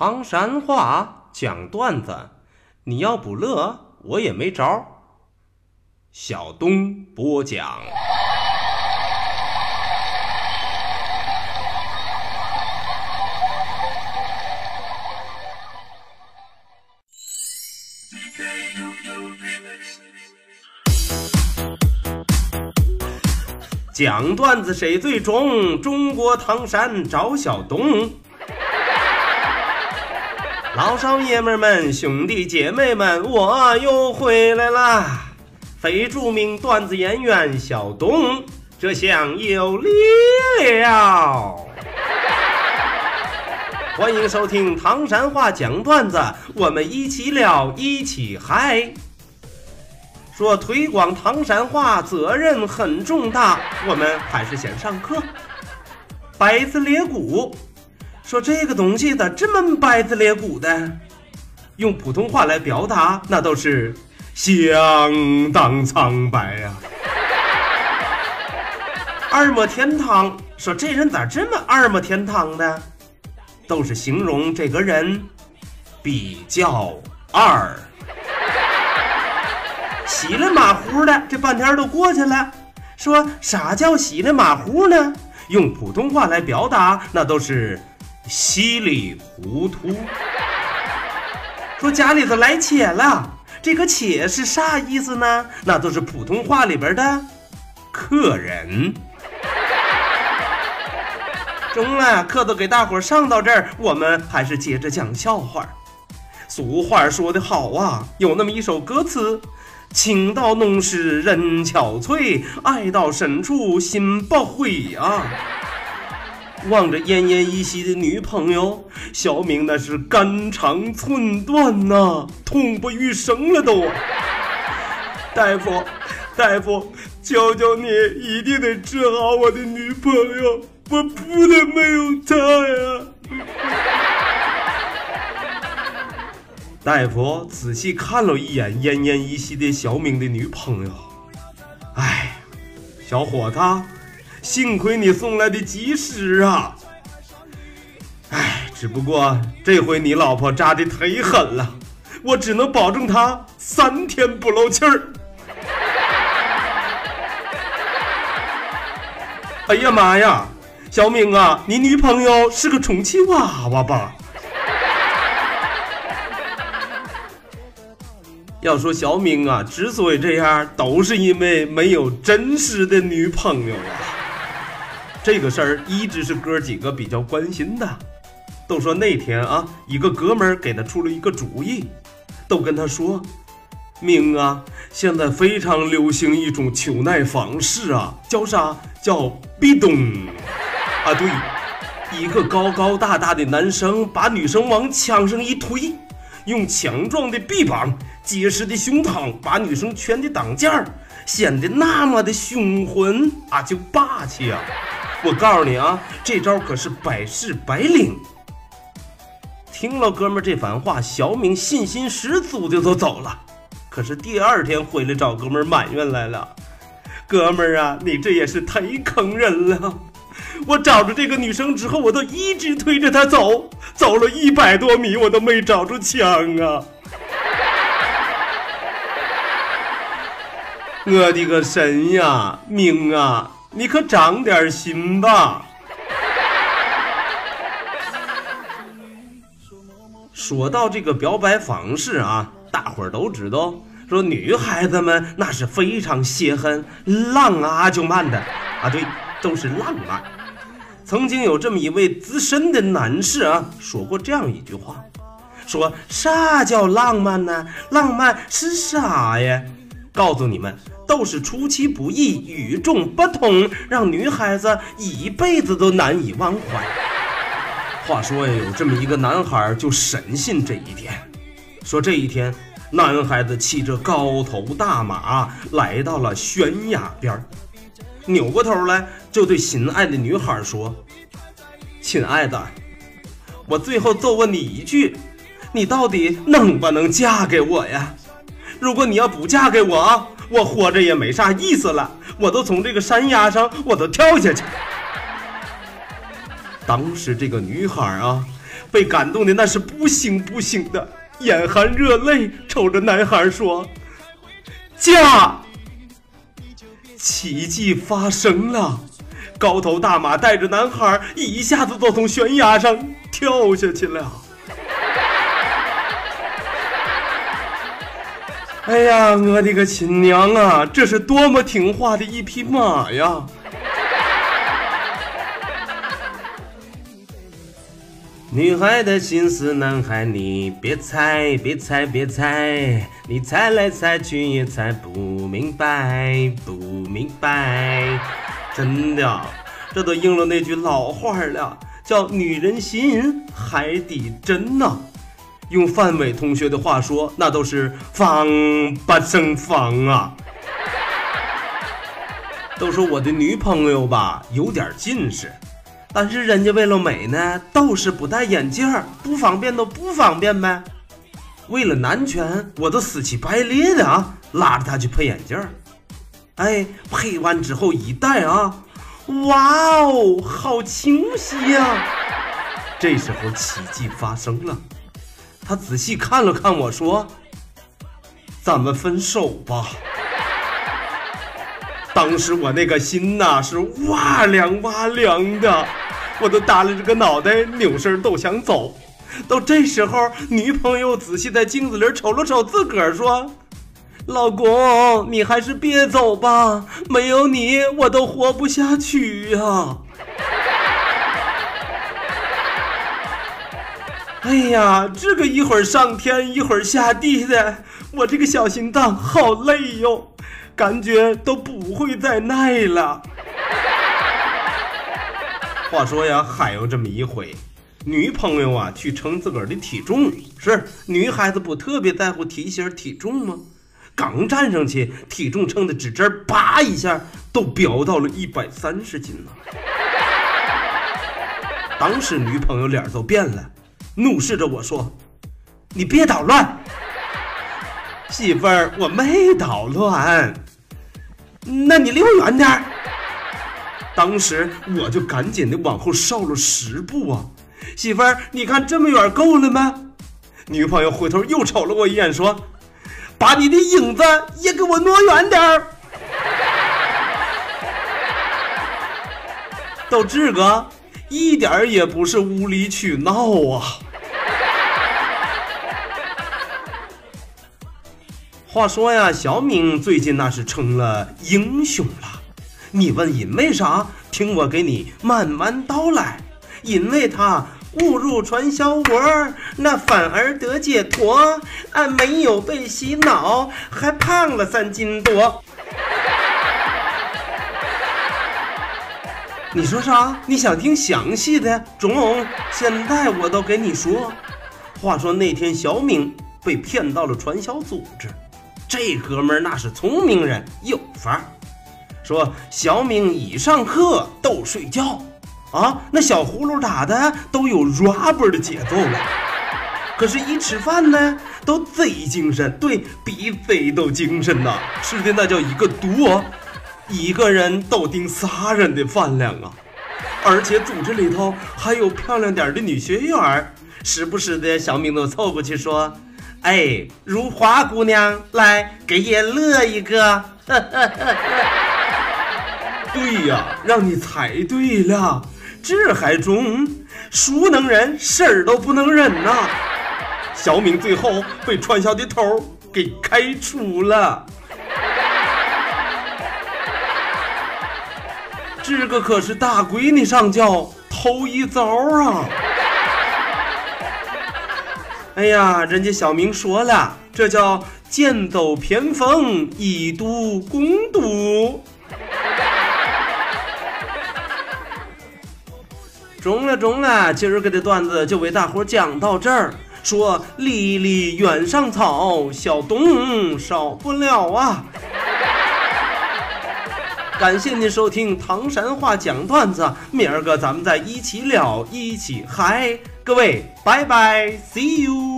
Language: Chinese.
唐山话讲段子，你要不乐，我也没招。小东播讲。讲段子谁最中？中国唐山找小东。老少爷们们、兄弟姐妹们，我又回来啦！非著名段子演员小东，这下有力了。欢迎收听唐山话讲段子，我们一起聊，一起嗨。说推广唐山话责任很重大，我们还是先上课。掰子裂骨，说这个东西咋这么掰子裂骨的？用普通话来表达，那都是相当苍白呀、二抹天堂，说这人咋这么二抹天堂的？都是形容这个人比较二。稀里马虎的，这半天都过去了。说啥叫稀里马虎呢？用普通话来表达，那都是稀里糊涂。说家里头来且了，这个且是啥意思呢？那都是普通话里边的客人。中了，课都给大伙上到这儿，我们还是接着讲笑话。俗话说得好啊，有那么一首歌词。情到浓时人憔悴，爱到深处心不悔啊。望着奄奄一息的女朋友，小明那是肝肠寸断呐、痛不欲生了都。大夫，大夫，求求你，一定得治好我的女朋友，我不能没有她呀。大夫仔细看了一眼奄奄一息的小明的女朋友，哎，小伙子，幸亏你送来的及时啊！哎，只不过这回你老婆扎的忒狠了，我只能保证她三天不漏气儿。哎呀妈呀，小明啊，你女朋友是个充气娃娃吧？要说小明啊，之所以这样，都是因为没有真实的女朋友啊。这个事儿一直是哥几个比较关心的。都说那天啊，一个哥们儿给他出了一个主意，都跟他说：“明啊，现在非常流行一种求爱方式啊，叫啥？叫壁咚啊！对，一个高高大大的男生把女生往墙上一推，用强壮的臂膀。”结实的胸膛把女生圈的挡架儿，显得那么的凶浑啊，就霸气啊！我告诉你啊，这招可是百试百灵。听了哥们这番话，小明信心十足的就走了。可是第二天回来找哥们埋怨来了：“哥们儿啊，你这也是忒坑人了！我找着这个女生之后，我都一直推着她走，走了一百多米，我都没找着枪啊！” 我的个神呀，明啊，你可长点心吧！说到这个表白方式啊，大伙儿都知道，说女孩子们那是非常泄恨、浪啊就慢的啊，对，都是浪漫。曾经有这么一位资深的男士啊，说过这样一句话，说啥叫浪漫呢？浪漫是啥呀？告诉你们。都是出其不意、与众不同，让女孩子一辈子都难以忘怀。话说呀，有这么一个男孩就深信这一点。说这一天，男孩子骑着高头大马来到了悬崖边扭过头来就对心爱的女孩说：“亲爱的，我最后就问你一句，你到底能不能嫁给我呀？如果你要不嫁给我啊！”我活着也没啥意思了，我都从这个山崖上，我都跳下去。当时这个女孩啊，被感动的那是不行不行的，眼含热泪，瞅着男孩说：“嫁！”奇迹发生了，高头大马带着男孩一下子就从悬崖上跳下去了。哎呀，我的个亲娘啊！这是多么听话的一匹马呀！女孩的心思，男孩你别猜，别猜，别猜，你猜来猜去也猜不明白，不明白。真的，这都应了那句老话了，叫“女人心，海底针”呐。用范伟同学的话说，那都是防不胜防啊！都说我的女朋友吧，有点近视，但是人家为了美呢，都是不戴眼镜不方便都不方便呗。为了男权，我都死乞白赖的啊，拉着她去配眼镜哎，配完之后一戴啊，哇哦，好清晰呀！这时候奇迹发生了。他仔细看了看我说：“咱们分手吧。”当时我那个心呐是哇凉哇凉的，我都耷拉着个脑袋，扭身都想走。到这时候，女朋友仔细在镜子里瞅了瞅自个儿，说：“老公，你还是别走吧，没有你我都活不下去呀。”哎呀，这个一会儿上天一会儿下地的，我这个小心脏好累哟，感觉都不会再耐了。话说呀，还有这么一回，女朋友啊去称自个儿的体重，是女孩子不特别在乎体型体重吗？刚站上去，体重秤的指针叭一下都飙到了一百三十斤呢。当时女朋友脸都变了。怒视着我说：“你别捣乱，媳妇儿，我没捣乱。那你离我远点儿。”当时我就赶紧的往后稍了十步啊，媳妇儿，你看这么远够了吗？女朋友回头又瞅了我一眼说：“把你的影子也给我挪远点儿。”都这个一点也不是无理取闹啊。话说呀，小明最近那是成了英雄了。你问因为啥？听我给你慢慢道来。因为他误入传销窝，那反而得解脱，俺没有被洗脑，还胖了三斤多。你说啥？你想听详细的？中，现在我都给你说。话说那天小明被骗到了传销组织。这哥们儿那是聪明人，有法儿。说小明一上课都睡觉，啊，那小葫芦打的都有 rubber 的节奏了。可是，一吃饭呢，都贼精神，对比贼都精神呐，吃的那叫一个多，一个人都顶仨人的饭量啊。而且组织里头还有漂亮点的女学员，时不时的小明都凑过去说。哎，如花姑娘，来给爷乐一个。对呀，让你猜对了，这还中，熟能忍，事儿都不能忍呐。小明最后被传销的头给开除了，这个可是大闺女上轿头一遭啊。哎呀，人家小明说了，这叫剑走偏锋，以毒攻毒。中了中了，今儿个的段子就为大伙讲到这儿。说离离原上草，小东少不了啊。感谢您收听唐山话讲段子，明儿个咱们再一起聊，一起嗨。各位，拜拜，See you。